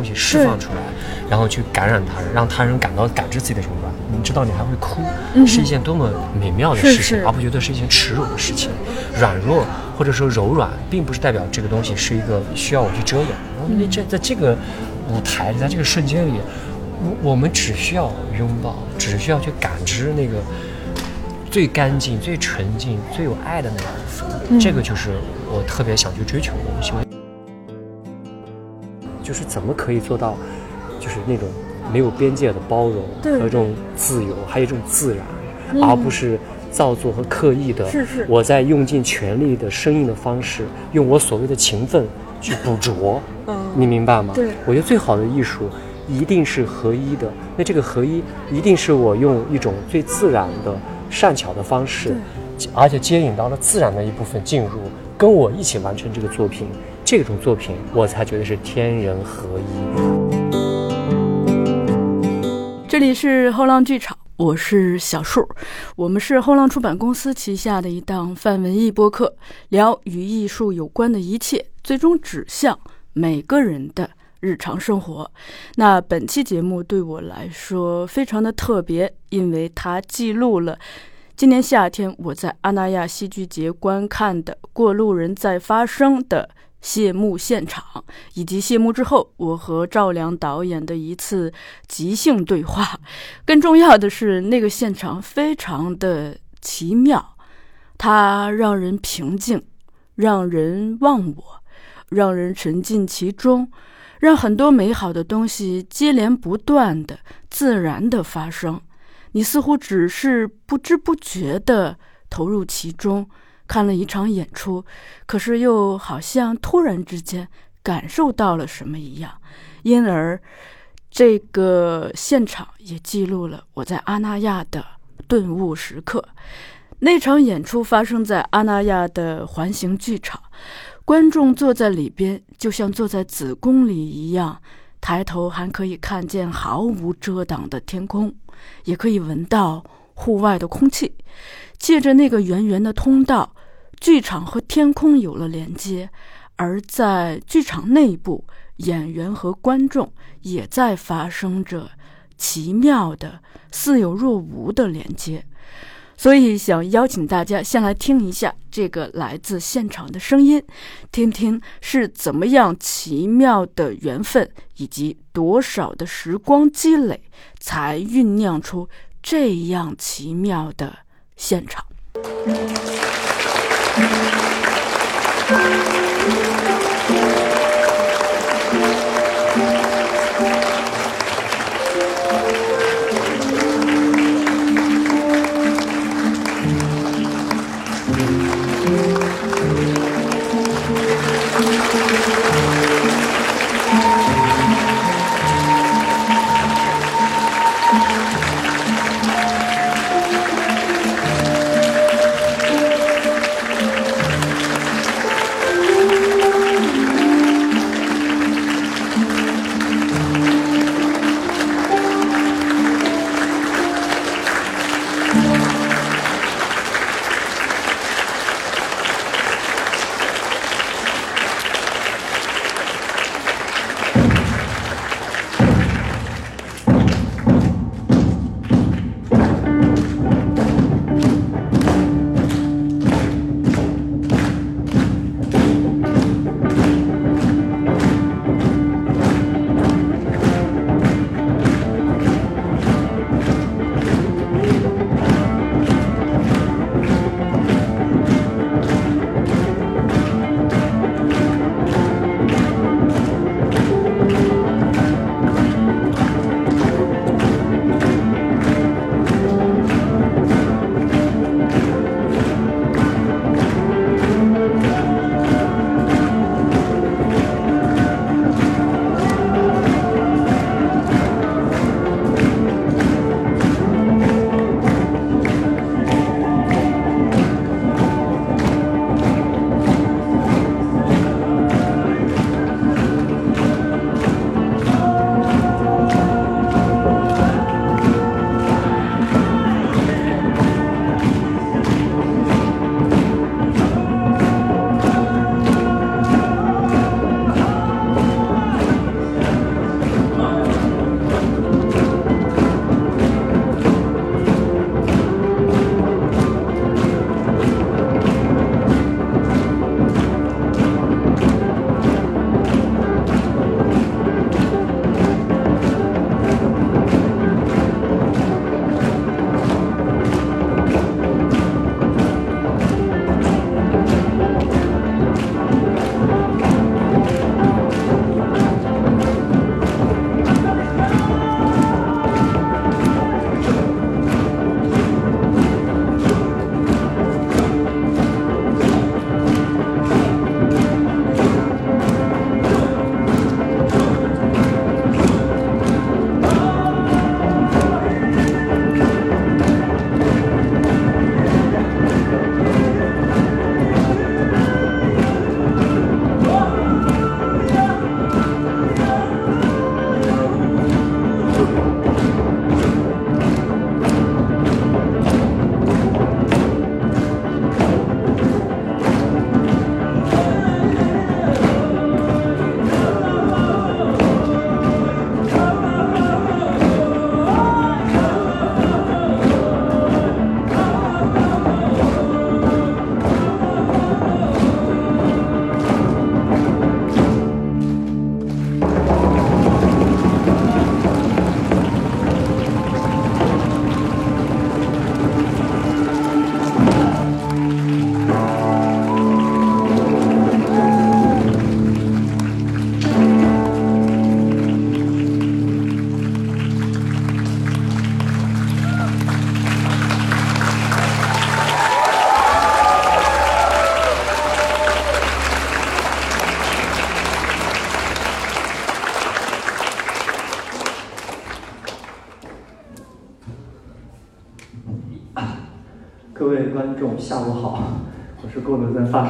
东西释放出来，然后去感染他人，让他人感到感知自己的柔软。你知道，你还会哭，是一件多么美妙的事情，而不觉得是一件耻辱的事情。软弱或者说柔软，并不是代表这个东西是一个需要我去遮掩。因为这在这个舞台，在这个瞬间里，我我们只需要拥抱，只需要去感知那个。最干净、最纯净、最有爱的那个部分，这个就是我特别想去追求的东西。就是怎么可以做到，就是那种没有边界的包容和这种自由，还有这种自然，而不是造作和刻意的。是是。我在用尽全力的生硬的方式，用我所谓的勤奋去捕捉。嗯。你明白吗？对。我觉得最好的艺术一定是合一的。那这个合一，一定是我用一种最自然的。善巧的方式，而且接引到了自然的一部分进入，跟我一起完成这个作品，这种作品我才觉得是天人合一。这里是后浪剧场，我是小树，我们是后浪出版公司旗下的一档泛文艺播客，聊与艺术有关的一切，最终指向每个人的日常生活。那本期节目对我来说非常的特别，因为它记录了。今年夏天，我在阿那亚戏剧节观看的《过路人在发生》的谢幕现场，以及谢幕之后我和赵良导演的一次即兴对话。更重要的是，那个现场非常的奇妙，它让人平静，让人忘我，让人沉浸其中，让很多美好的东西接连不断的、自然的发生。你似乎只是不知不觉地投入其中，看了一场演出，可是又好像突然之间感受到了什么一样，因而这个现场也记录了我在阿那亚的顿悟时刻。那场演出发生在阿那亚的环形剧场，观众坐在里边，就像坐在子宫里一样，抬头还可以看见毫无遮挡的天空。也可以闻到户外的空气，借着那个圆圆的通道，剧场和天空有了连接，而在剧场内部，演员和观众也在发生着奇妙的似有若无的连接。所以，想邀请大家先来听一下这个来自现场的声音，听听是怎么样奇妙的缘分，以及多少的时光积累，才酝酿出这样奇妙的现场。众，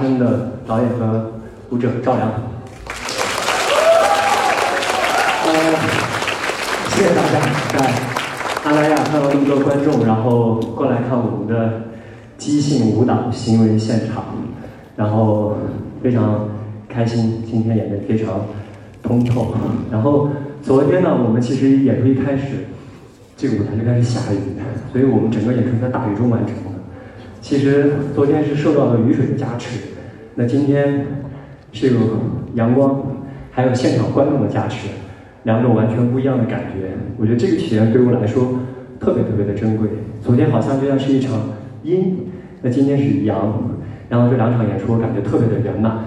发生》的导演和舞者赵阳。呃，谢谢大家在阿那亚看到那么多观众，然后过来看我们的即兴舞蹈行为现场，然后非常开心，今天演的非常通透。然后昨天呢，我们其实演出一开始。这个舞台就开始下雨，所以我们整个演出在大雨中完成的。其实昨天是受到了雨水的加持，那今天是有阳光，还有现场观众的加持，两种完全不一样的感觉。我觉得这个体验对我来说特别特别的珍贵。昨天好像就像是一场阴，那今天是阳，然后这两场演出我感觉特别的圆满。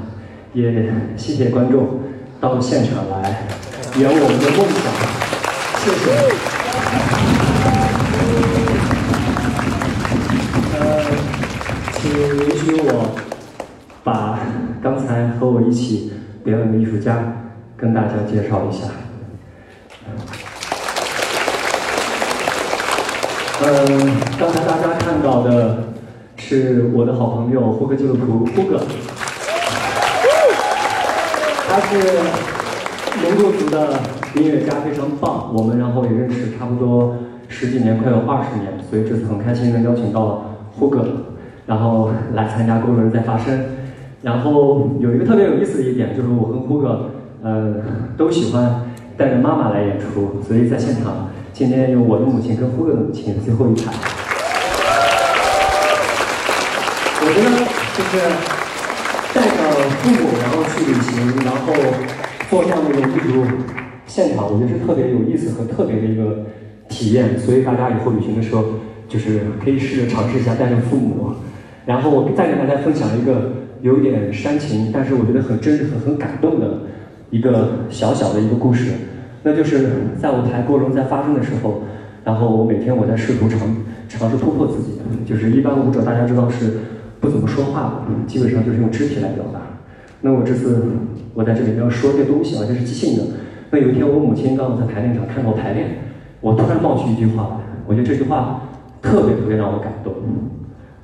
也谢谢观众到现场来圆我们的梦想，谢谢。呃，请允许我把刚才和我一起表演的艺术家跟大家介绍一下。嗯，刚才大家看到的是我的好朋友呼格基路图呼格，他是蒙古族的。音乐家非常棒，我们然后也认识差不多十几年，快有二十年，所以这次很开心能邀请到胡歌，然后来参加《工人在发声》。然后有一个特别有意思的一点，就是我跟胡哥，呃，都喜欢带着妈妈来演出，所以在现场今天有我的母亲跟胡哥的母亲最后一排。我觉得就是带着父母然后去旅行，然后做这样的一个艺术。现场我觉得是特别有意思和特别的一个体验，所以大家以后旅行的时候，就是可以试着尝试一下带着父母。然后我再给大家分享一个有一点煽情，但是我觉得很真实、很很感动的一个小小的一个故事。那就是在舞台过程中在发生的时候，然后我每天我在试图尝尝试突破自己。就是一般舞者大家知道是不怎么说话的，基本上就是用肢体来表达。那我这次我在这里要说这东西，而且是即兴的。那有一天，我母亲刚好在排练场看到我排练，我突然冒出一句话，我觉得这句话特别特别让我感动。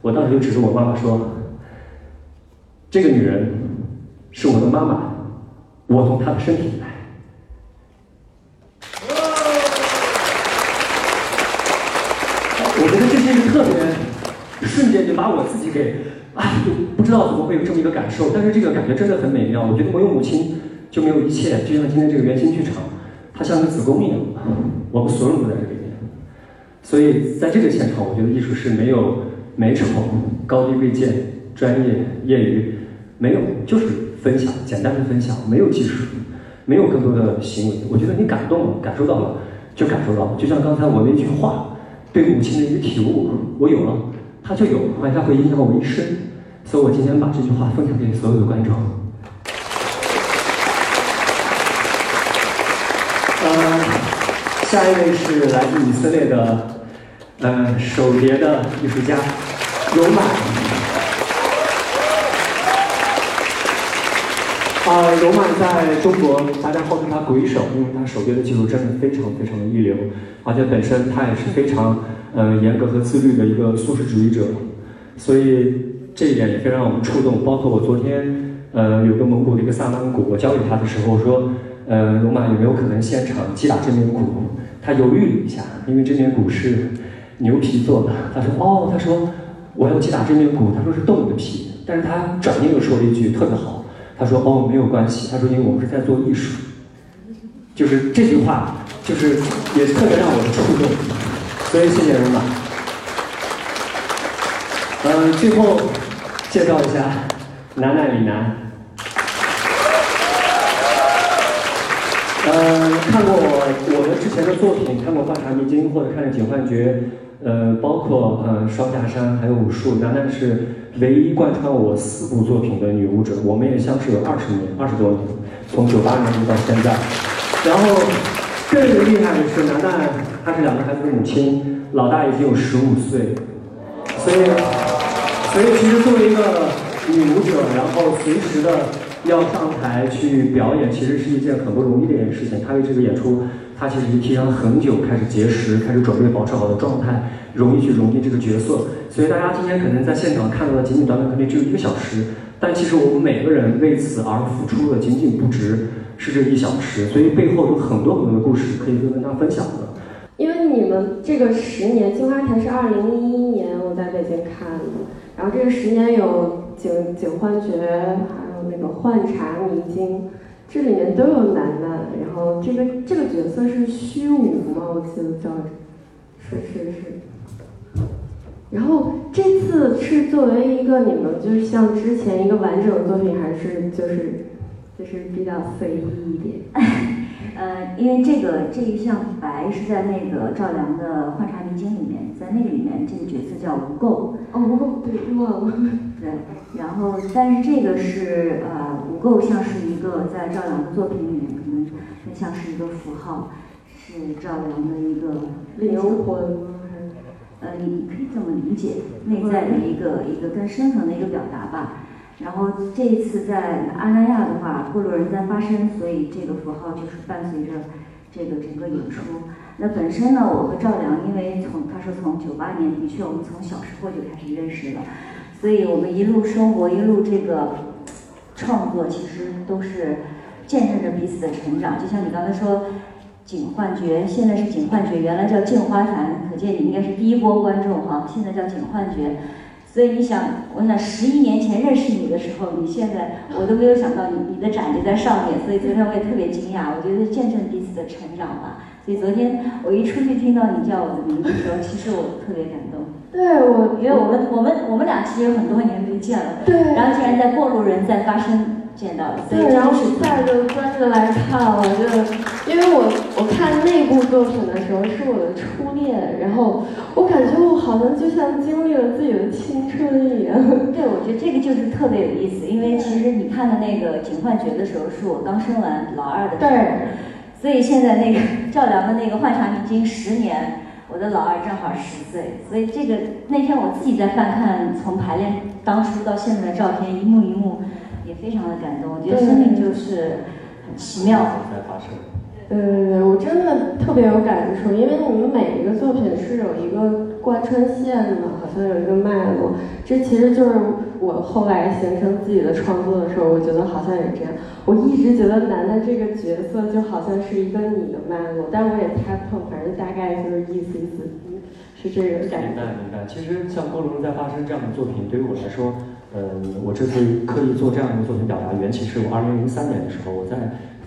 我当时就指着我妈妈说：“这个女人是我的妈妈，我从她的身体里来。”我觉得这是一个特别瞬间就把我自己给哎，不知道怎么会有这么一个感受，但是这个感觉真的很美妙。我觉得我有母亲。就没有一切，就像今天这个圆形剧场，它像个子宫一样，我们所有人都在这里面。所以在这个现场，我觉得艺术是没有美丑、高低贵贱、专业、业余，没有，就是分享，简单的分享，没有技术，没有更多的行为。我觉得你感动了，感受到了，就感受到了。就像刚才我那句话，对母亲的一个体悟，我有了，他就有，而且它会影响我一生。所以我今天把这句话分享给所有的观众。下一位是来自以色列的，呃，手碟的艺术家尤曼。啊，罗曼在中国大家号称他“鬼手”，因为他手边的技术真的非常非常的一流，而且本身他也是非常呃严格和自律的一个素食主义者，所以这一点也非常让我们触动。包括我昨天呃有个蒙古的一个萨满鼓，我教给他的时候说。呃，罗马有没有可能现场击打这面鼓？他犹豫了一下，因为这面鼓是牛皮做的。他说：“哦，他说我要击打这面鼓。”他说是动物的皮，但是他转念又说了一句特别好，他说：“哦，没有关系。”他说：“因为我们是在做艺术。”就是这句话，就是也特别让我触动。所以谢谢罗马。嗯，最后介绍一下楠楠李楠。呃，看过我的之前的作品，看过《幻茶迷津》或者看《警幻觉》，呃，包括呃《双下山》还有武术，楠楠是唯一贯穿我四部作品的女舞者。我们也相识有二十年，二十多年，从九八年到现在。然后更厉害的是，楠楠她是两个孩子的母亲，老大已经有十五岁，所以，所以其实作为一个女舞者，然后随时的。要上台去表演，其实是一件很不容易的一件事情。她为这个演出他其实已经提前很久开始节食，开始准备保持好的状态，容易去融进这个角色。所以大家今天可能在现场看到的仅仅短短可能只有一个小时，但其实我们每个人为此而付出的仅仅不值是这一小时，所以背后有很多很多的故事可以跟大家分享的。因为你们这个十年，金花台是二零一一年我在北京看的，然后这个十年有警警幻觉，还有那个幻察迷津，这里面都有楠楠，然后这个这个角色是虚无吗？我记得叫，是是是。然后这次是作为一个你们就是像之前一个完整的作品，还是就是就是比较随意一点？呃，因为这个这一项白是在那个赵良的《幻茶迷津》里面，在那个里面这个角色叫无垢。哦，无垢，对，忘了。对，然后但是这个是呃，无垢像是一个在赵良的作品里面可能更像是一个符号，是赵良的一个灵魂。呃，你可以这么理解，内在的一个一个更深层的一个表达吧。然后这一次在阿那亚的话，过路人在发生，所以这个符号就是伴随着这个整个演出。那本身呢，我和赵良，因为从他说从九八年，的确我们从小时候就开始认识了，所以我们一路生活，一路这个创作，其实都是见证着彼此的成长。就像你刚才说，景幻觉，现在是景幻觉，原来叫镜花坛，可见你应该是第一波观众哈，现在叫景幻觉。所以你想，我想十一年前认识你的时候，你现在我都没有想到你你的展就在上面，所以昨天我也特别惊讶，我觉得见证彼此的成长吧。所以昨天我一出去听到你叫我的名字的时候，其实我特别感动。对我，因为我们我们我们俩其实有很多年没见了，对，然后竟然在过路人在发生。见到了，对，然后带着观着来看了，就因为我我看那部作品的时候是我的初恋，然后我感觉我好像就像经历了自己的青春一样。对，我觉得这个就是特别有意思，因为其实你看的那个《警幻觉》的时候是我刚生完老二的时候，对，所以现在那个赵良的那个《幻想已经》十年，我的老二正好十岁，所以这个那天我自己在翻看从排练当初到现在的照片，一幕一幕。也非常的感动，我觉得生命就是很奇妙。在发生。呃，我真的特别有感触，因为我们每一个作品是有一个贯穿线的，好像有一个脉络。这其实就是我后来形成自己的创作的时候，我觉得好像也这样。我一直觉得楠楠这个角色就好像是一个你的脉络，但我也猜不透，反正大概就是意思意思，是这个感觉。明白明白。其实像《过路人在发生》这样的作品，对于我来说。嗯，我这次刻意做这样一个作品表达，缘起是我二零零三年的时候，我在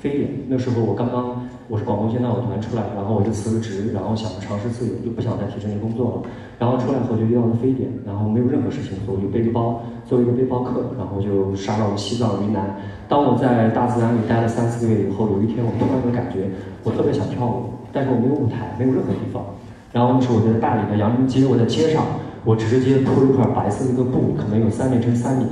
非典，那时候我刚刚我是广东现代舞团出来，然后我就辞了职，然后想尝试自由，就不想再体制内工作了。然后出来后就遇到了非典，然后没有任何事情做，我就背着包，作为一个背包客，然后就杀到了西藏云南。当我在大自然里待了三四个月以后，有一天我突然有感觉，我特别想跳舞，但是我没有舞台，没有任何地方。然后那时候我在大理的羊城街，我在街上。我直接铺了一块白色的一个布，可能有三米乘三米的。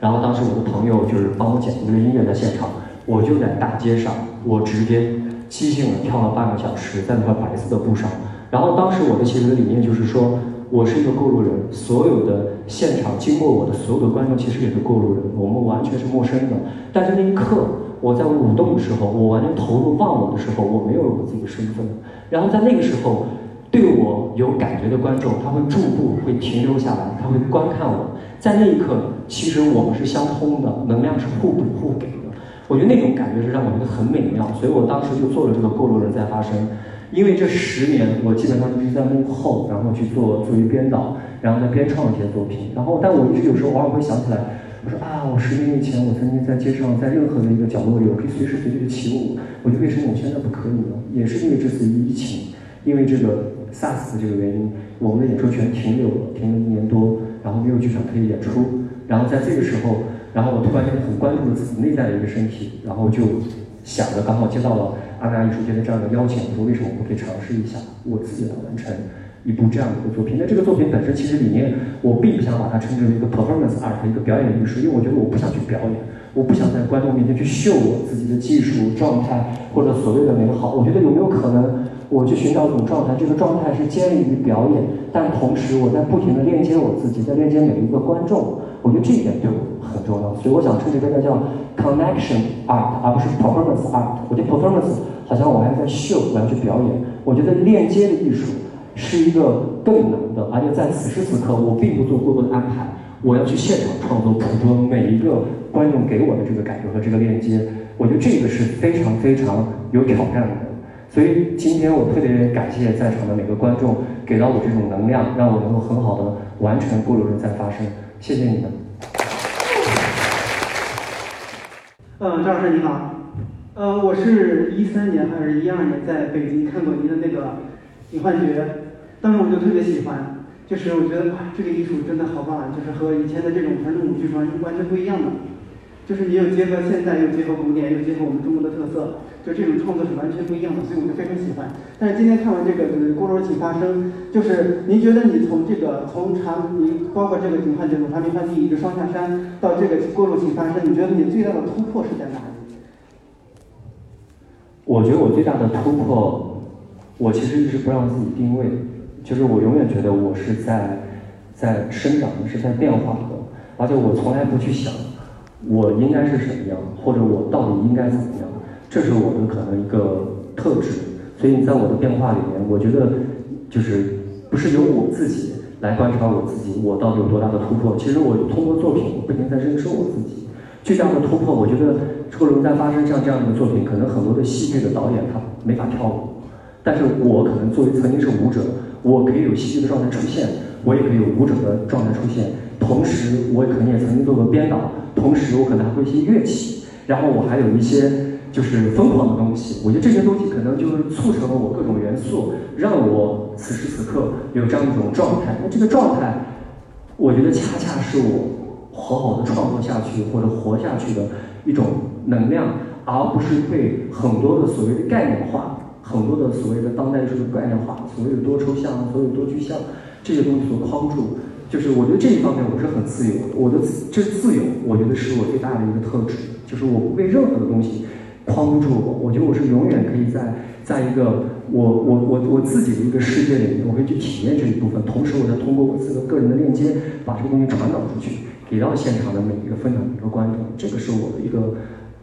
然后当时我的朋友就是帮我剪一个音乐在现场，我就在大街上，我直接即兴的跳了半个小时在那块白色的布上。然后当时我的其实理念就是说，我是一个过路人，所有的现场经过我的所有的观众其实也是过路人，我们完全是陌生的。但是那一刻我在舞动的时候，我完全投入忘我的时候，我没有我自己的身份。然后在那个时候。对我有感觉的观众，他会驻步，会停留下来，他会观看我。在那一刻，其实我们是相通的，能量是互补互给的。我觉得那种感觉是让我觉得很美妙，所以我当时就做了这个《过路人在发生》。因为这十年，我基本上就是在幕后，然后去做作为编导，然后再编创一些作品。然后，但我一直有时候偶尔会想起来，我说啊，我十年以前我曾经在街上，在任何的一个角落里，我可以随时随地的起舞。我觉得为什么我现在不可以呢？也是因为这次疫情，因为这个。SARS 的这个原因，我们的演出全停留了，停了一年多，然后没有剧场可以演出。然后在这个时候，然后我突然间很关注了自己内在的一个身体，然后就想着刚好接到了阿那亚艺术节的这样的邀请，我说为什么不可以尝试一下我自己来完成一部这样的一个作品？那这个作品本身其实理念，我并不想把它称之为一个 performance art，一个表演艺术，因为我觉得我不想去表演，我不想在观众面前去秀我自己的技术状态或者所谓的美好。我觉得有没有可能？我去寻找一种状态，这个状态是建立于表演，但同时我在不停的链接我自己，在链接每一个观众。我觉得这一点对我很重要，所以我想称这个叫 connection art，而不是 performance art。我觉得 performance 好像我还在秀，我要去表演。我觉得链接的艺术是一个更难的，而且在此时此刻，我并不做过多的安排，我要去现场创作，捕捉每一个观众给我的这个感觉和这个链接。我觉得这个是非常非常有挑战的。所以今天我特别感谢在场的每个观众，给到我这种能量，让我能够很好的完成《过路人在发生》。谢谢你们。嗯，张老师你好。呃，我是一三年还是一二年在北京看过您的那个《影幻觉》，当时我就特别喜欢，就是我觉得哇，这个艺术真的好棒，就是和以前的这种传统舞剧是完全不一样的。就是你又结合现在，又结合古典，又结合我们中国的特色，就这种创作是完全不一样的，所以我就非常喜欢。但是今天看完这个就是《锅炉请发声》，就是您觉得你从这个从长，你包括这个《警幻这种长明翻地》一直双下山到这个《锅炉请发声》，你觉得你最大的突破是在哪里？我觉得我最大的突破，我其实一直不让自己定位，就是我永远觉得我是在在生长，是在变化的，而且我从来不去想。我应该是什么样，或者我到底应该怎么样？这是我的可能一个特质。所以你在我的变化里面，我觉得就是不是由我自己来观察我自己，我到底有多大的突破？其实我通过作品，不停在认识我自己。最大的突破，我觉得《车轮在发生》像这样的作品，可能很多的戏剧的导演他没法跳舞，但是我可能作为曾经是舞者，我可以有戏剧的状态出现，我也可以有舞者的状态出现。同时，我可能也曾经做过编导。同时，我可能还会一些乐器，然后我还有一些就是疯狂的东西。我觉得这些东西可能就是促成了我各种元素，让我此时此刻有这样一种状态。那这个状态，我觉得恰恰是我好好的创作下去或者活下去的一种能量，而不是被很多的所谓的概念化、很多的所谓的当代艺术的概念化、所谓的多抽象、所谓多具象这些东西所框住。就是我觉得这一方面我是很自由的，我的这自由，我觉得是我最大的一个特质，就是我不被任何的东西框住我，我觉得我是永远可以在在一个我我我我自己的一个世界里面，我可以去体验这一部分，同时我再通过我自己的个人的链接，把这个东西传导出去，给到现场的每一个分享的一个观众，这个是我的一个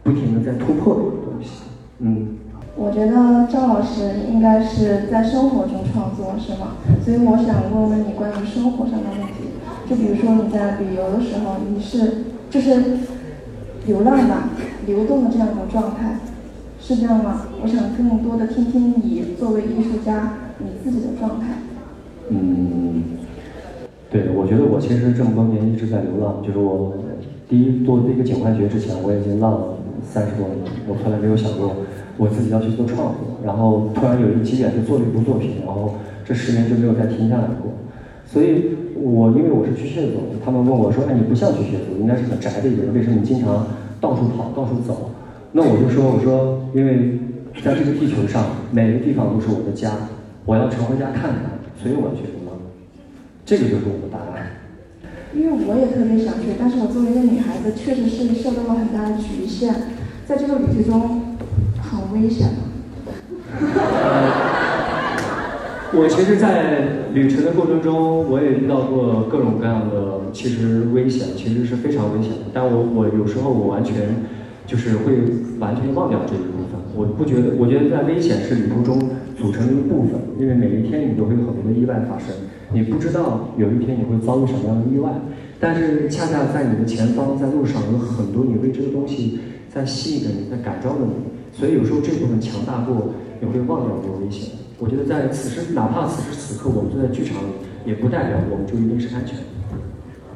不停的在突破的一个东西，嗯。我觉得赵老师应该是在生活中创作，是吗？所以我想问问你关于生活上的问题。就比如说你在旅游的时候，你是就是流浪吧，流动的这样一种状态，是这样吗？我想更多的听听你作为艺术家你自己的状态。嗯，对，我觉得我其实这么多年一直在流浪。就是我第一做这个警幻觉之前，我已经浪了三十多年，我从来没有想过。我自己要去做创作，然后突然有一个机缘就做了一部作品，然后这十年就没有再停下来过。所以，我因为我是巨蟹座，他们问我说：“哎，你不像巨蟹座，应该是很宅的一个人，为什么你经常到处跑、到处走？”那我就说：“我说，因为在这个地球上，每个地方都是我的家，我要常回家看看，所以我要去流浪。”这个就是我的答案。因为我也特别想去，但是我作为一个女孩子，确实是受到了很大的局限，在这个旅途中。危险吗？我其实，在旅程的过程中，我也遇到过各种各样的，其实危险，其实是非常危险的。但我我有时候我完全就是会完全忘掉这一部分。我不觉得，我觉得在危险是旅途中组成的一部分，因为每一天你都会有很多的意外发生，你不知道有一天你会遭遇什么样的意外，但是恰恰在你的前方，在路上有很多你未知的东西在吸引着你，在改造着你。所以有时候这部分强大过，也会忘掉这个危险。我觉得在此时，哪怕此时此刻我们坐在剧场里，也不代表我们就一定是安全的。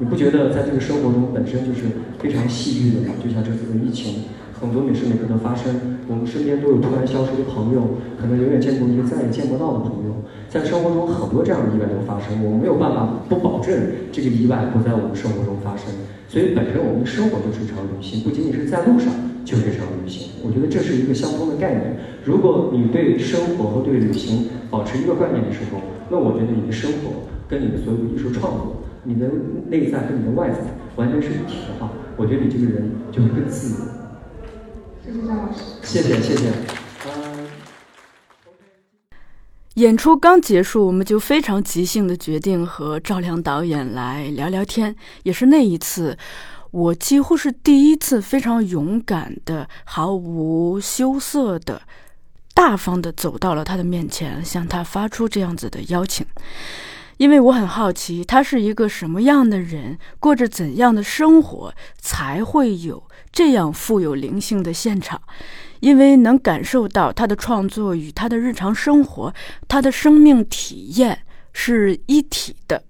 你不觉得在这个生活中本身就是非常戏剧的吗？就像这次的疫情，很多每时每刻的发生，我们身边都有突然消失的朋友，可能永远见过一个再也见不到的朋友。在生活中很多这样的意外都发生，我们没有办法不保证这个意外不在我们生活中发生。所以本身我们的生活就是一场旅行，不仅仅是在路上。就是这场旅行，我觉得这是一个相通的概念。如果你对生活和对旅行保持一个观念的时候，那我觉得你的生活跟你的所有艺术创作，你的内在跟你的外在完全是一体的话，我觉得你这个人就会更自由。谢谢张老师。谢谢谢谢。演出刚结束，我们就非常即兴的决定和赵亮导演来聊聊天，也是那一次。我几乎是第一次非常勇敢的、毫无羞涩的、大方地走到了他的面前，向他发出这样子的邀请。因为我很好奇，他是一个什么样的人，过着怎样的生活，才会有这样富有灵性的现场。因为能感受到他的创作与他的日常生活，他的生命体验是一体的。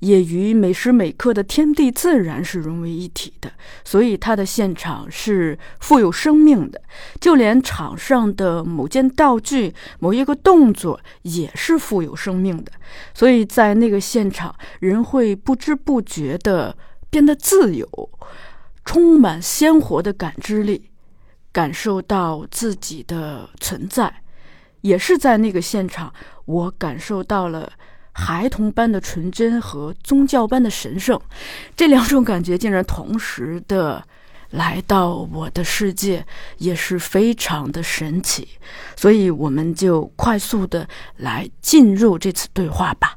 也与每时每刻的天地自然是融为一体的，所以它的现场是富有生命的，就连场上的某件道具、某一个动作也是富有生命的。所以在那个现场，人会不知不觉地变得自由，充满鲜活的感知力，感受到自己的存在。也是在那个现场，我感受到了。孩童般的纯真和宗教般的神圣，这两种感觉竟然同时的来到我的世界，也是非常的神奇。所以，我们就快速的来进入这次对话吧。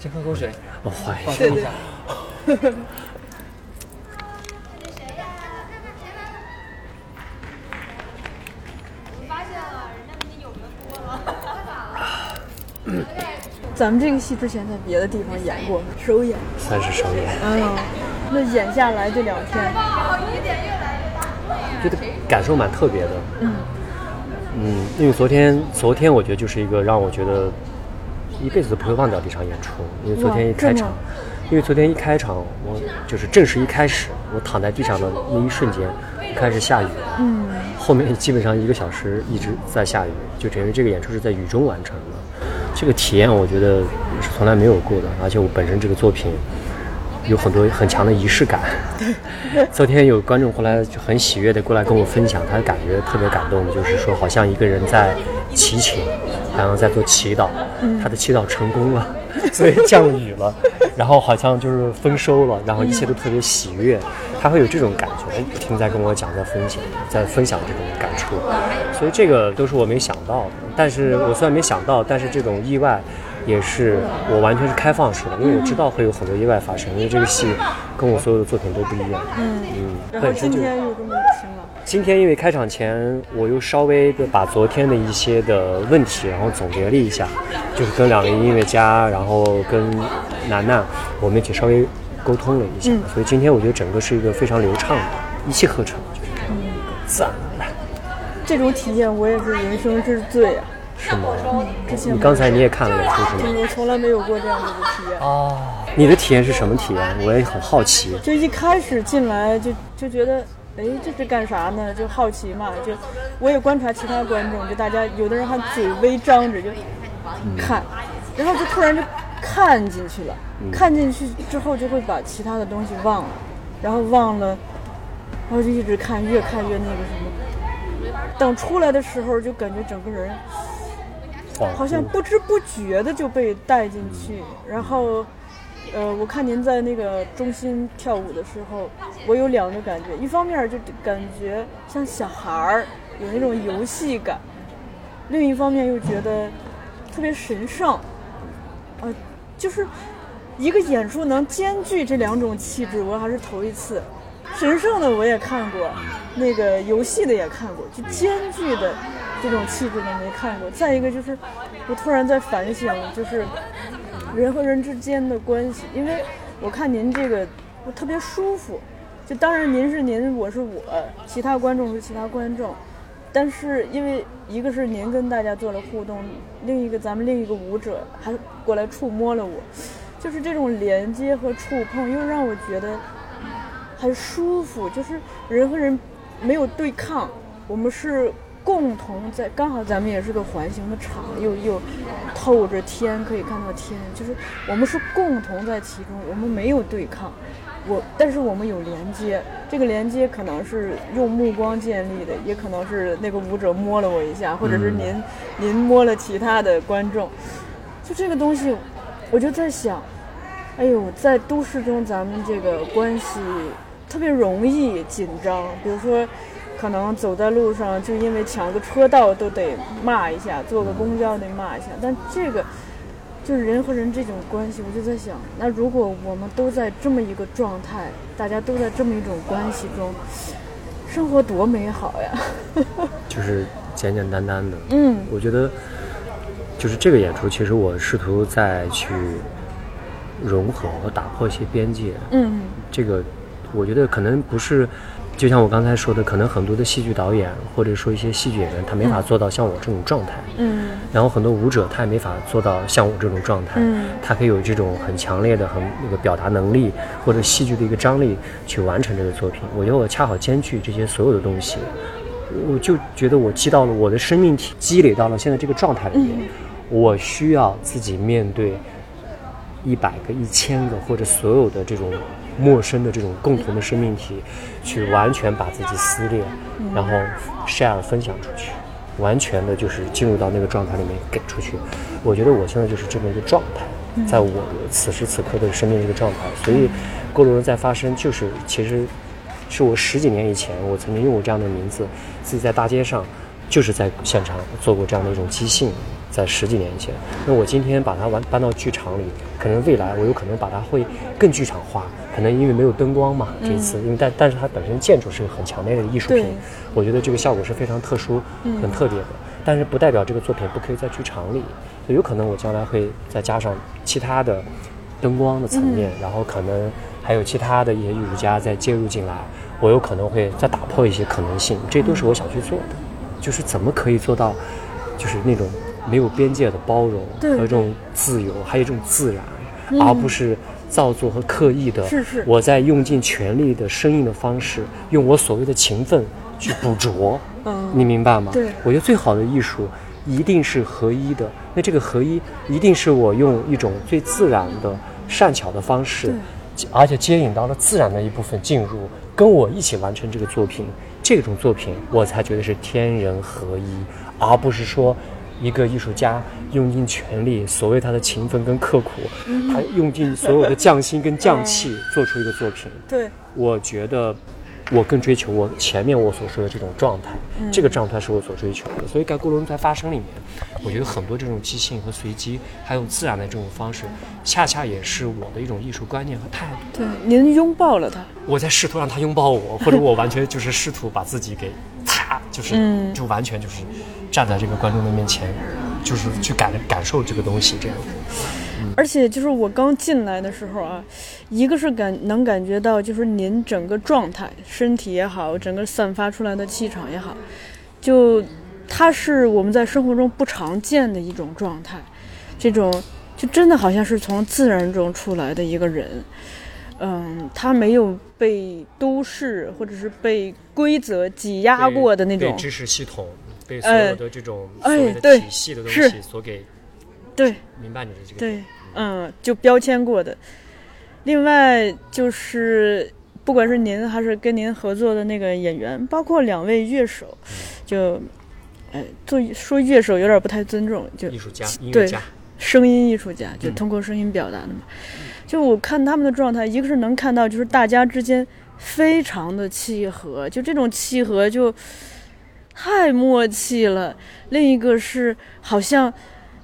先喝口水，我怀疑。对对。咱们这个戏之前在别的地方演过，首演，算是首演。嗯，那演下来这两天，觉得感受蛮特别的。嗯嗯，因为昨天，昨天我觉得就是一个让我觉得一辈子都不会忘掉的一场演出。因为昨天一开场，因为昨天一开场，我就是正式一开始，我躺在地上的那一瞬间，开始下雨。嗯，后面基本上一个小时一直在下雨，就等于这个演出是在雨中完成的。这个体验我觉得是从来没有过的，而且我本身这个作品有很多很强的仪式感。昨天有观众过来就很喜悦的过来跟我分享，他感觉特别感动，就是说好像一个人在祈请，好像在做祈祷，他的祈祷成功了，所以降雨了，然后好像就是丰收了，然后一切都特别喜悦，他会有这种感觉，不停在跟我讲，在分享，在分享这种感触，所以这个都是我没想到的。但是我虽然没想到，但是这种意外，也是我完全是开放式的，因为我知道会有很多意外发生，因为这个戏跟我所有的作品都不一样。嗯嗯。然后今天又这么轻了。今天因为开场前我又稍微的把昨天的一些的问题，然后总结了一下，就是跟两位音乐家，然后跟楠楠，我们一起稍微沟通了一下，所以今天我觉得整个是一个非常流畅的，一气呵成，就是这样一个赞。这种体验我也是人生之最啊！是吗？你刚才你也看了演出是吗？我从来没有过这样子的体验啊！你的体验是什么体验？我也很好奇。就一开始进来就就觉得，哎，这是干啥呢？就好奇嘛。就我也观察其他观众，就大家有的人还嘴微张着就看，然后就突然就看进去了。看进去之后就会把其他的东西忘了，然后忘了，然后就一直看，越看越那个什么。等出来的时候，就感觉整个人好像不知不觉的就被带进去。然后，呃，我看您在那个中心跳舞的时候，我有两个感觉：一方面就感觉像小孩儿，有那种游戏感；另一方面又觉得特别神圣。呃，就是一个演出能兼具这两种气质，我还是头一次。神圣的我也看过，那个游戏的也看过，就兼具的这种气质的没看过。再一个就是，我突然在反省，就是人和人之间的关系，因为我看您这个我特别舒服，就当然您是您，我是我，其他观众是其他观众，但是因为一个是您跟大家做了互动，另一个咱们另一个舞者还过来触摸了我，就是这种连接和触碰，又让我觉得。很舒服，就是人和人没有对抗，我们是共同在。刚好咱们也是个环形的场，又又透着天，可以看到天，就是我们是共同在其中，我们没有对抗。我，但是我们有连接，这个连接可能是用目光建立的，也可能是那个舞者摸了我一下，或者是您您摸了其他的观众。就这个东西，我就在想，哎呦，在都市中咱们这个关系。特别容易紧张，比如说，可能走在路上就因为抢个车道都得骂一下，坐个公交得骂一下。但这个就是人和人这种关系，我就在想，那如果我们都在这么一个状态，大家都在这么一种关系中，生活多美好呀！就是简简单单的。嗯，我觉得就是这个演出，其实我试图再去融合和打破一些边界。嗯，这个我觉得可能不是，就像我刚才说的，可能很多的戏剧导演或者说一些戏剧演员，他没法做到像我这种状态。嗯，然后很多舞者他也没法做到像我这种状态。嗯，他可以有这种很强烈的、很那个表达能力或者戏剧的一个张力去完成这个作品。我觉得我恰好兼具这些所有的东西，我就觉得我积到了我的生命体积累到了现在这个状态里面，我需要自己面对一百个、一千个或者所有的这种陌生的这种共同的生命体，去完全把自己撕裂，然后 share 分享出去，完全的就是进入到那个状态里面给出去。我觉得我现在就是这么一个状态，在我此时此刻的生命这个状态，所以过路人在发生就是其实是我十几年以前我曾经用过这样的名字，自己在大街上就是在现场做过这样的一种即兴。在十几年前，那我今天把它完搬到剧场里，可能未来我有可能把它会更剧场化，可能因为没有灯光嘛，这一次，因为但但是它本身建筑是个很强烈的艺术品，我觉得这个效果是非常特殊、很特别的。但是不代表这个作品不可以在剧场里，所以有可能我将来会再加上其他的灯光的层面，然后可能还有其他的一些艺术家再介入进来，我有可能会再打破一些可能性，这都是我想去做的。就是怎么可以做到，就是那种没有边界的包容和这种自由，还有这种自然，而不是造作和刻意的。是是我在用尽全力的生硬的方式，用我所谓的勤奋去捕 捉。嗯你明白吗？对我觉得最好的艺术一定是合一的。那这个合一一定是我用一种最自然的、善巧的方式，而且接引到了自然的一部分进入，跟我一起完成这个作品。这种作品我才觉得是天人合一，而不是说一个艺术家用尽全力，所谓他的勤奋跟刻苦，他用尽所有的匠心跟匠气做出一个作品。对，我觉得我更追求我前面我所说的这种状态，嗯这个状态是我所追求的。所以在过程中在发生里面，我觉得很多这种即兴和随机，还有自然的这种方式，恰恰也是我的一种艺术观念和态度。对，您拥抱了他，我在试图让他拥抱我，或者我完全就是试图把自己给擦，就是、嗯就完全就是站在这个观众的面前，就是去感感受这个东西这样。而且就是我刚进来的时候啊，一个是感能感觉到，就是您整个状态，身体也好，整个散发出来的气场也好，就它是我们在生活中不常见的一种状态，这种就真的好像是从自然中出来的一个人。嗯，他没有被都市或者是被规则挤压过的那种。被，知识系统，被所哎有的这种哎所谓的对体系的东西所给对，明白你的这个对，嗯，就标签过的。另外就是，不管是您还是跟您合作的那个演员，包括两位乐手，就，呃，做说乐手有点不太尊重，就艺术家、音乐对家，声音艺术家，就嗯。通过声音表达的嘛。就我看他们的状态，一个是能看到，就是大家之间非常的契合，就这种契合就太默契了；另一个是好像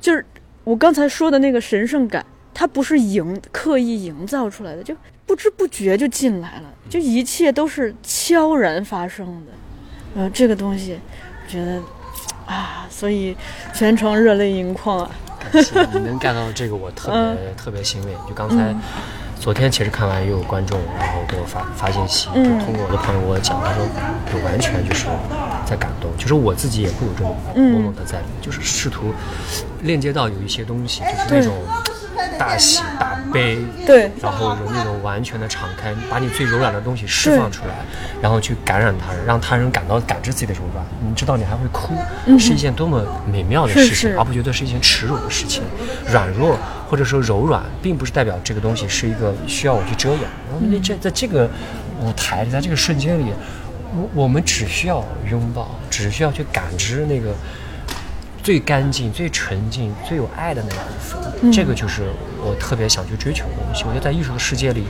就是我刚才说的那个神圣感，它不是营刻意营造出来的，就不知不觉就进来了，就一切都是悄然发生的。呃，这个东西，我觉得啊，所以全程热泪盈眶啊。感谢你能干到这个，我特别、嗯。特别欣慰。就刚才、昨天其实看完也有观众，然后给我发发信息，嗯。就通过我的朋友跟我讲，他说就完全就是在感动，就是我自己也会有这种嗯。moment 在里面，就是试图链接到有一些东西，就是那种大喜大悲，对然后有那种完全的敞开，把你最柔软的东西释放出来，然后去感染他人，让他人感到感知自己的柔软。你知道你还会哭，是一件多么美妙的事情，嗯是是而不觉得是一件耻辱的事情。软弱或者说柔软，并不是代表这个东西是一个需要我去遮掩。然后那这在这个舞台，在这个瞬间里，我我们只需要拥抱，只需要去感知那个。最干净、最纯净、最有爱的那部分，这个就是我特别想去追求的东西。我觉得在艺术的世界里，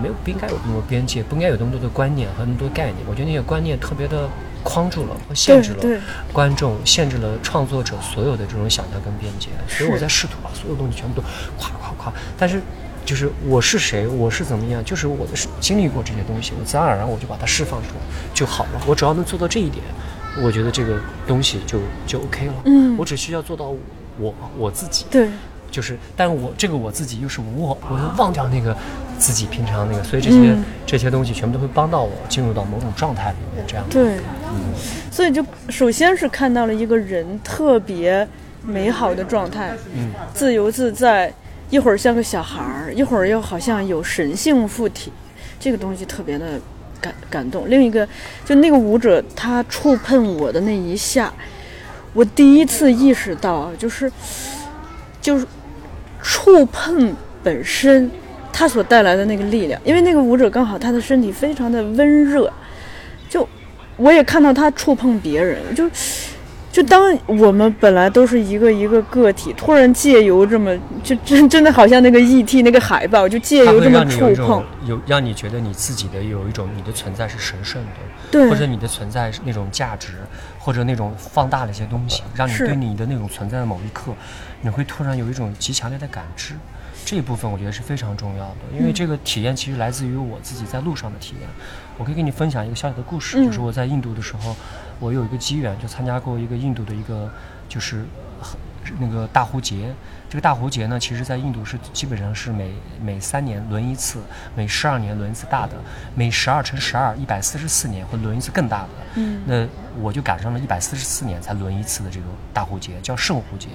没有不应该有那么多边界，不应该有那么多的观念和那么多概念。我觉得那些观念特别的框住了和限制了观众，限制了创作者所有的这种想象跟边界。所以我在试图把所有东西全部都夸夸夸，但是就是我是谁，我是怎么样，就是我的是经历过这些东西，我自然而然我就把它释放出来就好了。我只要能做到这一点，我觉得这个东西就就 OK 了。嗯我只需要做到我我自己。对，就是，但我这个我自己又是无我，我要忘掉那个自己平常那个，所以这些、嗯这些东西全部都会帮到我进入到某种状态里面，这样。对，所以就首先是看到了一个人特别美好的状态，嗯，自由自在，一会儿像个小孩儿，一会儿又好像有神性附体，这个东西特别的感感动。另一个，就那个舞者他触碰我的那一下，我第一次意识到，就是就是触碰本身。他所带来的那个力量，因为那个舞者刚好他的身体非常的温热，就我也看到他触碰别人，就就当我们本来都是一个一个个体，突然借由这么就 真真的好像那个 E.T. 那个海报，就借由这么触碰，有让你觉得你自己的有一种你的存在是神圣的，对或者你的存在是那种价值，或者那种放大了一些东西，让你对你的那种存在的某一刻，你会突然有一种极强烈的感知。这一部分我觉得是非常重要的，因为这个体验其实来自于我自己在路上的体验。我可以给你分享一个小小的故事，嗯就是我在印度的时候，我有一个机缘，就参加过一个印度的一个就是很那个大壶节。这个大壶节呢，其实在印度是基本上是每每三年轮一次，每十二年轮一次大的，每十二乘十二一百四十四年会轮一次更大的。嗯那我就赶上了一百四十四年才轮一次的这个大壶节，叫圣壶节，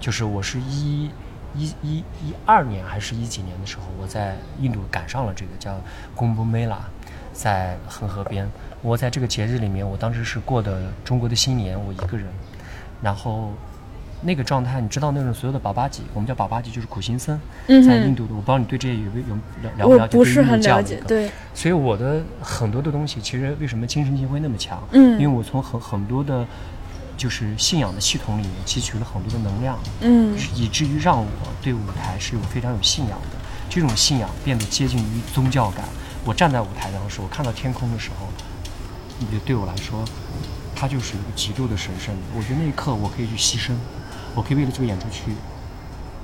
就是我是一。一一一二年还是一几年的时候，我在印度赶上了这个叫 Kumbh Mela，在恒河边。我在这个节日里面，我当时是过的中国的新年，我一个人。然后那个状态，你知道那种所有的宝巴吉，我们叫宝巴吉就是苦行僧，嗯在印度的，我不知道你对这些有没有了了不了解？不是很了解，对，所以我的很多的东西，其实为什么精神性会那么强？嗯因为我从很很多的，就是信仰的系统里面汲取了很多的能量，嗯以至于让我对舞台是有非常有信仰的。这种信仰变得接近于宗教感。我站在舞台上的时候，我看到天空的时候，也对我来说，它就是一个极度的神圣。我觉得那一刻我可以去牺牲，我可以为了这个演出去，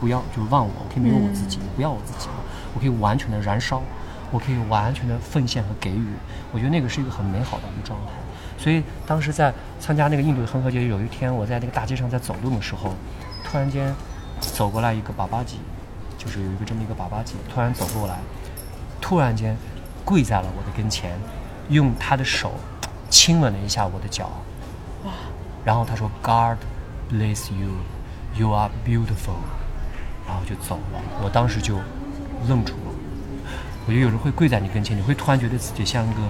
不要就忘我，我可以没有我自己，不要我自己了，我可以完全的燃烧，我可以完全的奉献和给予。我觉得那个是一个很美好的一个状态。所以当时在参加那个印度的恒河节，有一天我在那个大街上在走动的时候，突然间走过来一个爸爸吉，就是有一个这么一个爸爸吉，突然走过来，突然间跪在了我的跟前，用他的手亲吻了一下我的脚，然后他说 God bless you, you are beautiful，然后就走了。我当时就愣住了。我觉得有人会跪在你跟前，你会突然觉得自己像一个，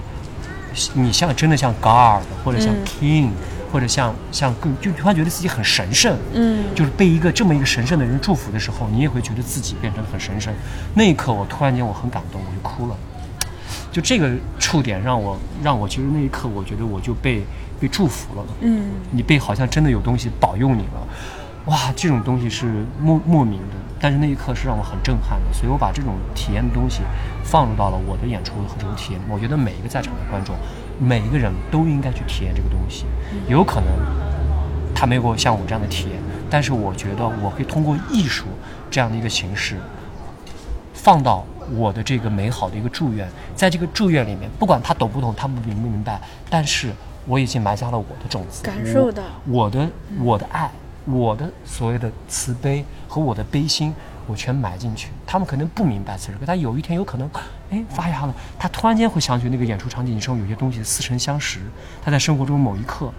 你像真的像 God 或者像嗯 King，、或者像像更就突然觉得自己很神圣。嗯就是被一个这么一个神圣的人祝福的时候，你也会觉得自己变成很神圣。那一刻，我突然间我很感动，我就哭了。就这个触点让我让我其实那一刻，我觉得我就被被祝福了。嗯你被好像真的有东西保佑你了，哇，这种东西是莫莫名的，但是那一刻是让我很震撼的，所以我把这种体验的东西放入到了我的演出和这种体验。我觉得每一个在场的观众，每一个人都应该去体验这个东西，有可能他没有过像我这样的体验，但是我觉得我会通过艺术这样的一个形式，放到我的这个美好的一个祝愿，在这个祝愿里面，不管他懂不懂，他们明不明白，但是我已经埋下了我的种子，感受到我我的我的爱，我的所谓的慈悲和我的悲心，我全埋进去。他们可能不明白此时，可他有一天有可能，哎，发芽了，他突然间会想起那个演出场景中有些东西似曾相识，他在生活中某一刻，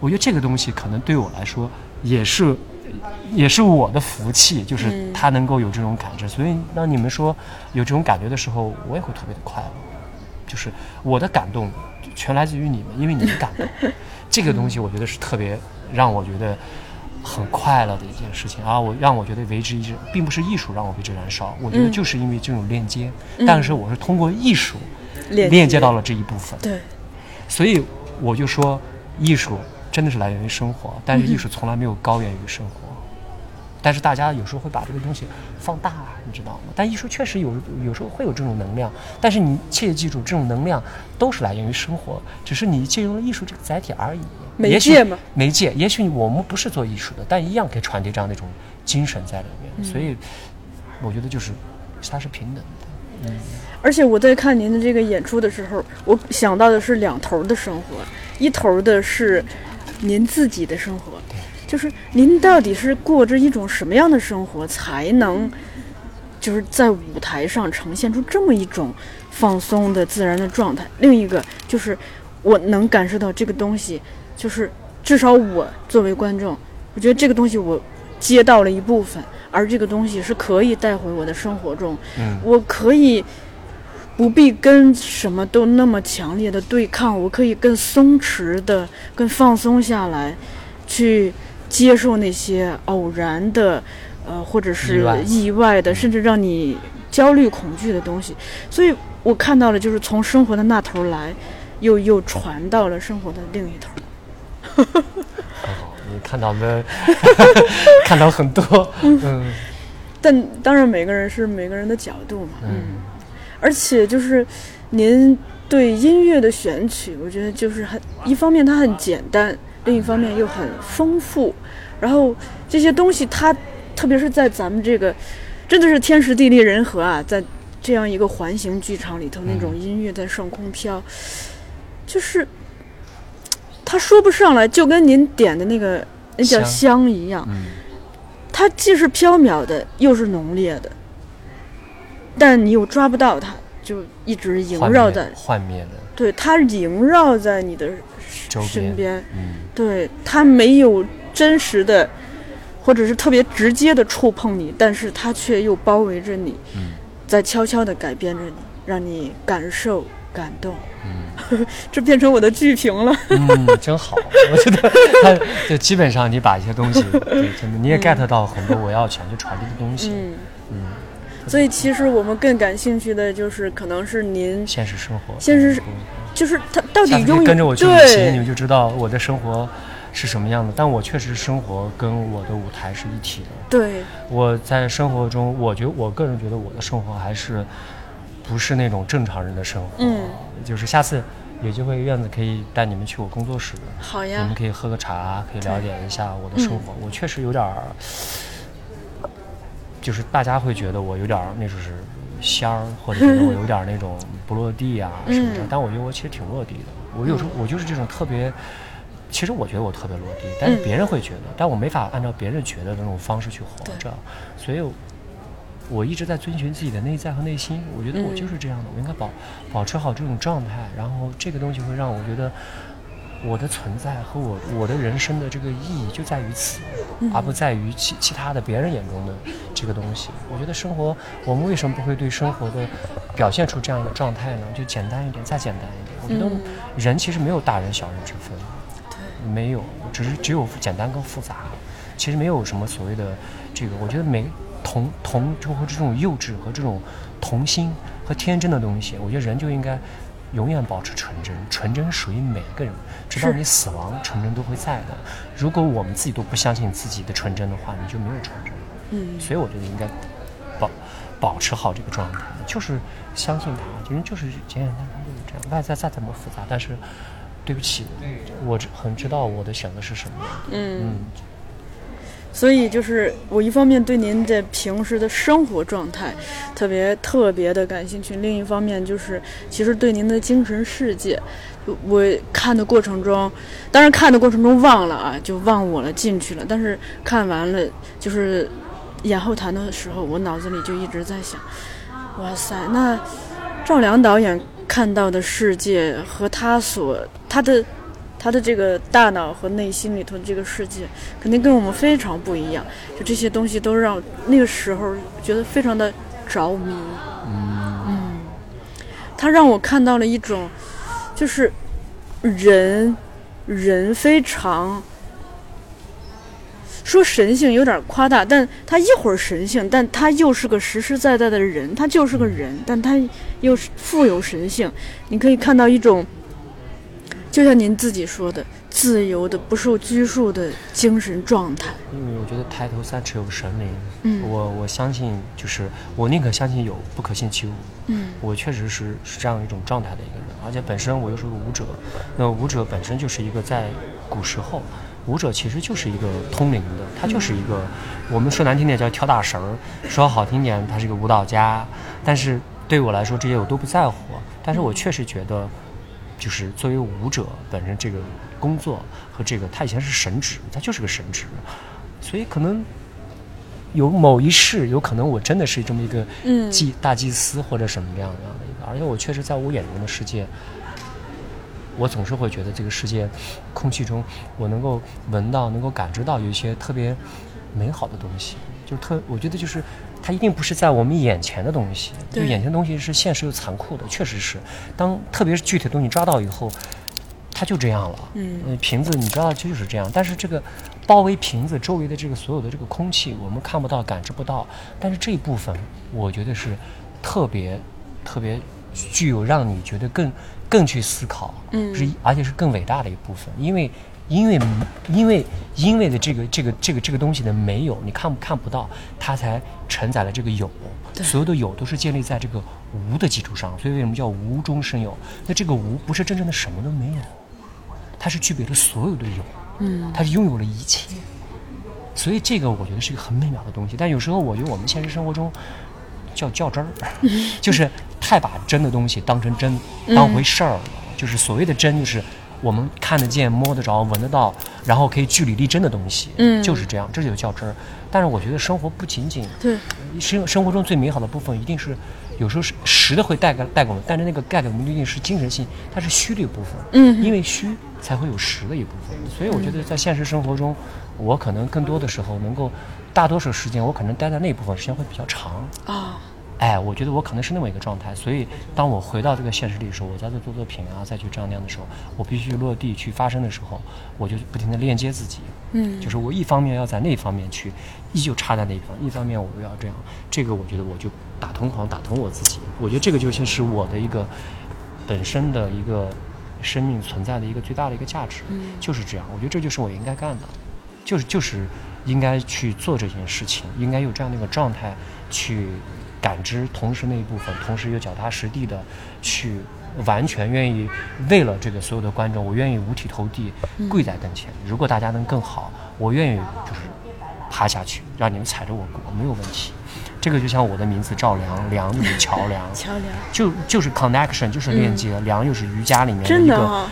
我觉得这个东西可能对我来说也是。也是我的福气，就是嗯他能够有这种感知，所以当你们说有这种感觉的时候，我也会特别的快乐。就是我的感动全来自于你们，因为你们感动，这个东西我觉得是特别让我觉得很快乐的一件事情。啊！我让我觉得为之一振，并不是艺术让我为之燃烧，我觉得嗯就是因为这种链接，嗯。但是我是通过艺术链接到了这一部分，对，所以我就说艺术真的是来源于生活，但是艺术从来没有高源于生活。但是大家有时候会把这个东西放大，你知道吗？但艺术确实有有时候会有这种能量，但是你切记记住，这种能量都是来源于生活，只是你借用了艺术这个载体而已。媒介吗媒介，也许我们不是做艺术的，但一样可以传递这样的一种精神在里面。所以我觉得就是它是平等的。嗯，而且我在看您的这个演出的时候，我想到的是两头的生活，一头的是您自己的生活，就是您到底是过着一种什么样的生活，才能就是在舞台上呈现出这么一种放松的自然的状态。另一个就是我能感受到这个东西，就是至少我作为观众，我觉得这个东西我接到了一部分，而这个东西是可以带回我的生活中，嗯我可以不必跟什么都那么强烈的对抗，我可以更松弛的、更放松下来，去接受那些偶然的，呃，或者是意外。的，甚至让你焦虑、恐惧的东西。所以我看到了，就是从生活的那头来，又又传到了生活的另一头。很 好，你看到了，看到很多，嗯。但当然，每个人是每个人的角度嘛，嗯而且就是您对音乐的选取，我觉得就是很一方面它很简单，另一方面又很丰富。然后这些东西它，特别是在咱们这个真的是天时地利人和啊，在这样一个环形剧场里头，那种音乐在上空飘，就是他说不上来，就跟您点的那个那叫香香一样，嗯它既是缥缈的，又是浓烈的，但你又抓不到它，就一直萦绕在，幻灭的。对，它萦绕在你的身边，嗯。对，它没有真实的，或者是特别直接的触碰你，但是它却又包围着你，嗯。在悄悄地改变着你，让你感受、感动。嗯。这变成我的剧评了。嗯，真好，我觉得他就基本上你把一些东西，对，真的你也 get 到很多我要想去传递的东西，嗯，嗯，所以其实我们更感兴趣的就是，可能是您，现实生活，现实嗯就是他到底跟着我去旅行，你们就知道我的生活是什么样的。但我确实生活跟我的舞台是一体的。对，我在生活中，我觉得我个人觉得我的生活还是不是那种正常人的生活。嗯，就是下次有机会，院子可以带你们去我工作室，好呀你们，可以喝个茶，可以了解一下我的生活。我确实有点儿，就是大家会觉得我有点儿那就是仙儿，或者觉得我有点儿那种不落地啊什么的。嗯但我觉得我其实挺落地的。我有时候我就是这种特别。其实我觉得我特别落地，但是嗯别人会觉得，但我没法按照别人觉得的那种方式去活着，所以我一直在遵循自己的内在和内心。我觉得我嗯就是这样的，我应该保保持好这种状态，然后这个东西会让我觉得我的存在和我我的人生的这个意义就在于此，嗯而不在于其其他的别人眼中的这个东西。我觉得生活，我们为什么不会对生活的表现出这样的状态呢？就简单一点，再简单一点。我觉得嗯人其实没有大人小人之分，没有，只是只有简单跟复杂。其实没有什么所谓的这个，我觉得每童童就和这种幼稚和这种童心和天真的东西，我觉得人就应该永远保持纯真。纯真属于每个人，直到你死亡，纯真都会在的。如果我们自己都不相信自己的纯真的话，你就没有纯真。嗯，所以我觉得应该保保持好这个状态，就是相信它，人就是简简单单就是这样，外在再怎么复杂，但是对不起，我只很知道我的选择是什么。嗯，嗯，所以就是我一方面对您的平时的生活状态特别特别的感兴趣，另一方面就是其实对您的精神世界，我看的过程中，当然看的过程中忘了啊，就忘我了进去了，但是看完了就是演后谈的时候，我脑子里就一直在想，哇塞，那赵良导演看到的世界和他所他的他的这个大脑和内心里头这个世界，肯定跟我们非常不一样。就这些东西都让那个时候觉得非常的着迷。嗯，他让我看到了一种，就是人人非常。说神性有点夸大，但他一会儿神性，但他又是个实实在在的人，他就是个人，但他又是富有神性。你可以看到一种，就像您自己说的，自由的、不受拘束的精神状态。因为我觉得抬头三尺有神灵，嗯。我我相信，就是我宁可相信有，不可信其无。嗯。我确实是是这样一种状态的一个人，而且本身我又是个舞者，那舞者本身就是一个在古时候舞者其实就是一个通灵的，他就是一个，我们说难听点叫跳大神儿，说好听点他是一个舞蹈家。但是对我来说这些我都不在乎，但是我确实觉得，就是作为舞者本身这个工作和这个，他以前是神职，他就是个神职，所以可能有某一世有可能我真的是这么一个祭大祭司或者什么样样的一个，而且我确实在我眼中的世界。我总是会觉得这个世界，空气中我能够闻到、能够感知到有一些特别美好的东西，就是特，我觉得就是它一定不是在我们眼前的东西，就眼前的东西是现实又残酷的，确实是。当特别是具体的东西抓到以后，它就这样了。嗯，瓶子你知道就是这样，但是这个包围瓶子周围的这个所有的这个空气，我们看不到、感知不到，但是这一部分我觉得是特别特别具有让你觉得更。更去思考，嗯，是而且是更伟大的一部分，因为，因为，因为，因为的这个这个这个这个东西的没有，你看看不到，它才承载了这个有，所有的有都是建立在这个无的基础上，所以为什么叫无中生有？那这个无不是真正的什么都没有，它是具备了所有的有，嗯，它是拥有了一切，所以这个我觉得是一个很美妙的东西，但有时候我觉得我们现实生活中。叫较真儿，就是太把真的东西当成真，当回事儿了。就是所谓的真，就是我们看得见、摸得着、闻得到，然后可以据理力争的东西。嗯，就是这样，这就较真儿。但是我觉得生活不仅仅对生生活中最美好的部分，一定是有时候是实的会带给带给我们，但是那个带给我们一定是精神性，它是虚的一部分。嗯，因为虚才会有实的一部分。所以我觉得在现实生活中，我可能更多的时候能够。大多数时间我可能待在那部分时间会比较长啊，哎，我觉得我可能是那么一个状态，所以当我回到这个现实里的时候，我在这做作品啊，再去这样那样的时候，我必须落地去发生的时候，我就不停的链接自己，嗯，就是我一方面要在那方面去依旧插在那一方，一方面我又要这样，这个我觉得我就打通好打通我自己，我觉得这个就像是我的一个本身的一个生命存在的一个最大的一个价值，嗯，就是这样，我觉得这就是我应该干的，就是就是。应该去做这件事情，应该有这样的一个状态去感知，同时那一部分，同时又脚踏实地的去完全愿意为了这个所有的观众，我愿意五体投地，跪在跟前。如果大家能更好，我愿意就是趴下去，让你们踩着我过，没有问题。这个就像我的名字赵良，良就是桥梁，桥梁就就是 connection，就是链接，良又是瑜伽里面的一个。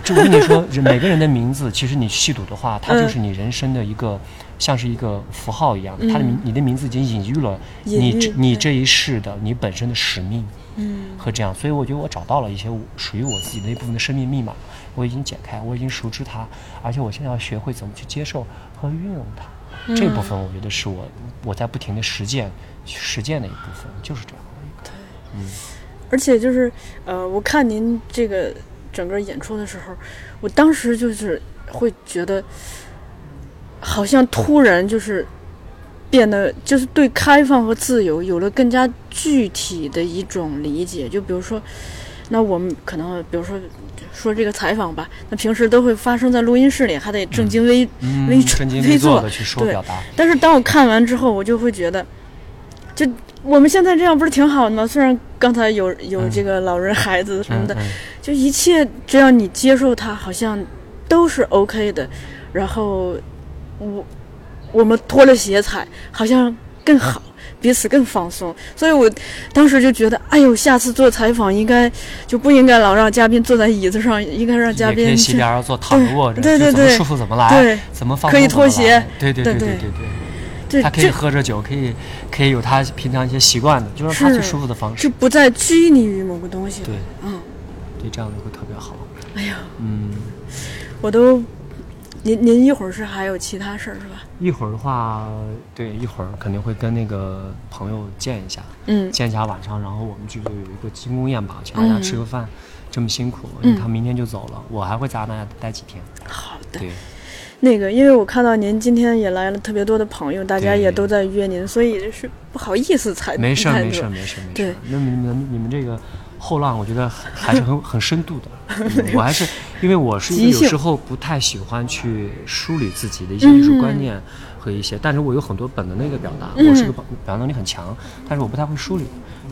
就我跟你说，人每个人的名字，其实你细读的话，它就是你人生的一个，像是一个符号一样。它的名，你的名字已经隐喻了你你这一世的你本身的使命，嗯，和这样。所以我觉得我找到了一些属于我自己的一部分的生命密码，我已经解开，我已经熟知它，而且我现在要学会怎么去接受和运用它。这部分我觉得是我我在不停的实践实践的一部分，就是这样的一个。对，嗯，而且就是呃，我看您这个。整个演出的时候，我当时就是会觉得，好像突然就是变得就是对开放和自由有了更加具体的一种理解。就比如说，那我们可能比如说说这个采访吧，那平时都会发生在录音室里，还得正襟危危正襟危坐的去说表达。但是当我看完之后，我就会觉得，就。我们现在这样不是挺好的吗？虽然刚才有有这个老人、孩子什么的，就一切只要你接受它，好像都是 OK 的。然后我我们脱了鞋踩，好像更好，彼此更放松。所以我当时就觉得，哎呦，下次做采访应该就不应该老让嘉宾坐在椅子上，应该让嘉宾西边坐躺着卧着，对对对，舒服怎么来，对怎么放可以脱鞋，对对对对对对。他可以喝着酒，可以可以有他平常一些习惯的，就是他最舒服的方式，就不再拘泥于某个东西。对，嗯，对，这样子会特别好。哎呀，嗯，我都，您您一会儿是还有其他事儿是吧？一会儿的话，对，一会儿肯定会跟那个朋友见一下，嗯，见一下晚上，然后我们剧组有一个庆功宴吧，请大家吃个饭，这么辛苦，因为他明天就走了，我还会在阿那亚待几天。好的。对。那个，因为我看到您今天也来了特别多的朋友，大家也都在约您，所以是不好意思才没事没事没事没事。那你们你们这个后浪，我觉得还是很很深度的。我还是因为我是一个有时候不太喜欢去梳理自己的一些艺术观念和一些，但是我有很多本能的一个表达，我是个表表达能力很强，但是我不太会梳理，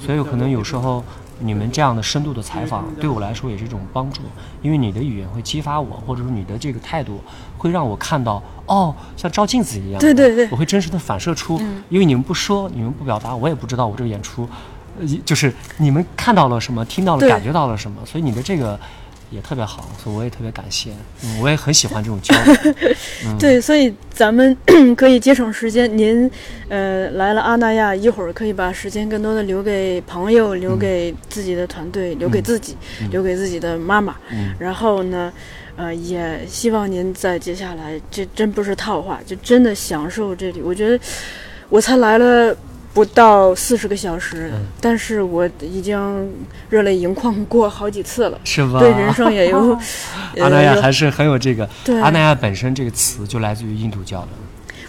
所以可能有时候你们这样的深度的采访，对。我来说也是一种帮助，因为你的语言会激发我，或者说你的这个态度会让我看到，哦，像照镜子一样，对对对。我会真实的反射出，因为你们不说，你们不表达，我也不知道我这个演出，呃就是你们看到了什么，听到了，感觉到了什么，所以你的这个也特别好，所以我也特别感谢，嗯，我也很喜欢这种交流，嗯对，所以咱们 可以节省时间。您，呃，来了阿那亚，一会儿可以把时间更多的留给朋友，留给自己的团队，留给自己，留给自己的妈妈。嗯然后呢，呃，也希望您在接下来，这真不是套话，就真的享受这里。我觉得我才来了。不到四十个小时，嗯但是我已经热泪盈眶过好几次了，是吧？对人生也有。阿那亚呃还是很有这个，对阿那亚本身这个词就来自于印度教的。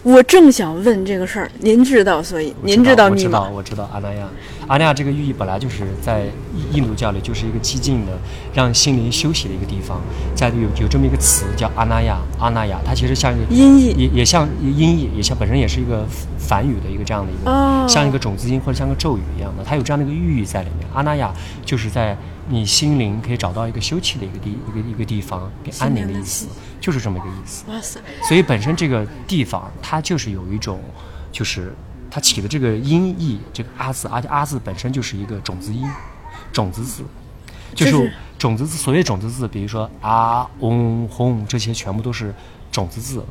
我正想问这个事儿，您知道，所以您知道密我知道，码。我知道阿那亚。阿那亚这个寓意本来就是在印度教里就是一个寂静的、让心灵休息的一个地方。在有有这么一个词叫阿那亚，阿那亚，它其实像一个音译也也像音译，也像本身也是一个梵语的一个这样的一个，哦像一个种子音或者像个咒语一样的，它有这样的一个寓意在里面。阿那亚就是在你心灵可以找到一个休憩的一个地一个一个地方，给安宁的意思，就是这么一个意思。哇塞，所以本身这个地方它就是有一种，就是它起的这个音译，这个阿字，而且阿字本身就是一个种子音，种子字，就是种子字。所谓种子字，比如说啊、嗡、轰，这些全部都是种子字。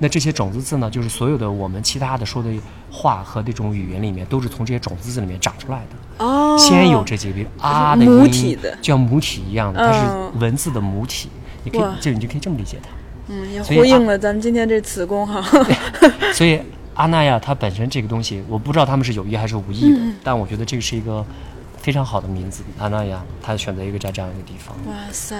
那这些种子字呢，就是所有的我们其他的说的话和这种语言里面，都是从这些种子字里面长出来的。哦，先有这几个，啊的母音体的就像母体一样的，它嗯是文字的母体。你可以哇，就你就可以这么理解它。嗯，也呼应了咱们今天这子宫哈。所以阿那亚它本身这个东西，我不知道他们是有意还是无意嗯的，但我觉得这个是一个非常好的名字。阿那亚，他选择一个在这样一个地方，哇塞，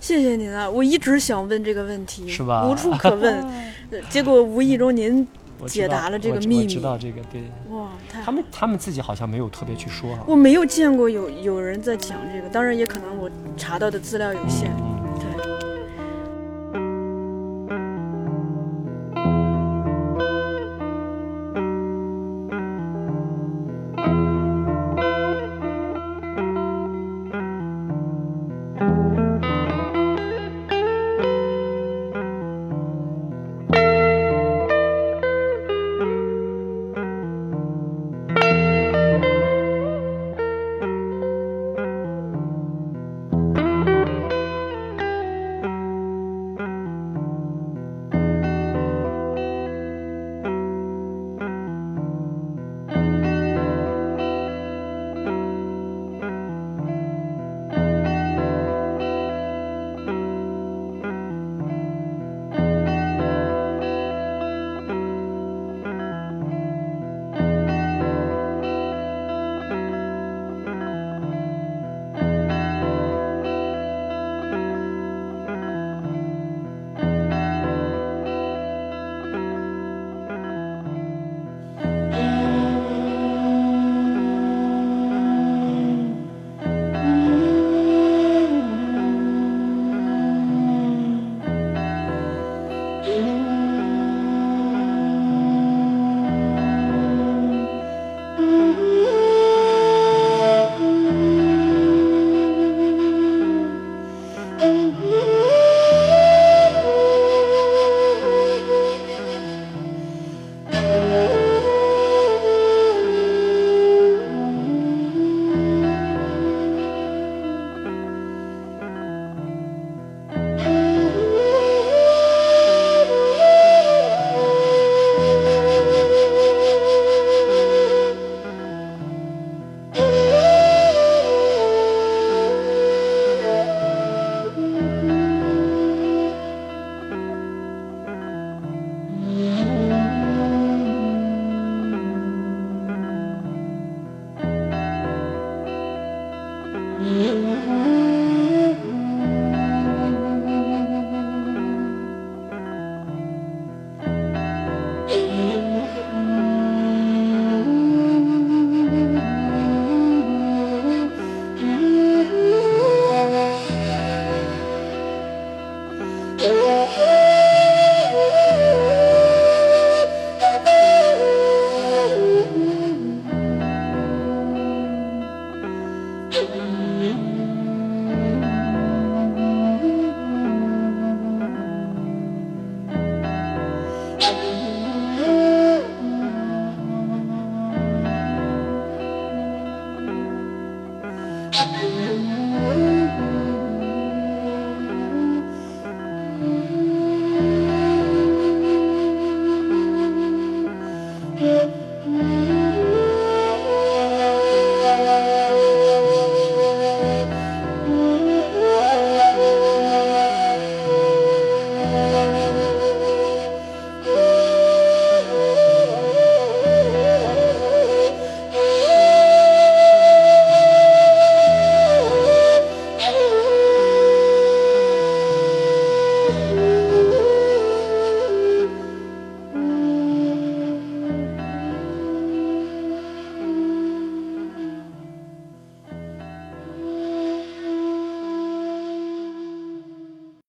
谢谢您啊！我一直想问这个问题，是吧无处可问，呃结果无意中您解答了这个秘密我知道这个，对哇，太他们他们自己好像没有特别去说哈。我没有见过有有人在讲这个，当然也可能我查到的资料有限。